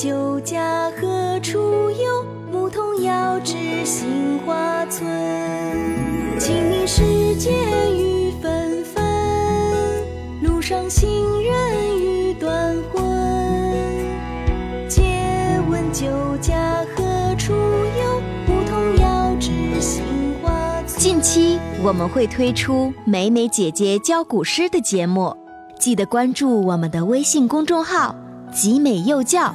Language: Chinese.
酒家何处有？牧童遥指杏花村。清明时节雨纷纷，路上行人欲断魂。借问酒家何处有？牧童遥指杏花村。近期我们会推出美美姐姐教古诗的节目，记得关注我们的微信公众号“集美幼教”。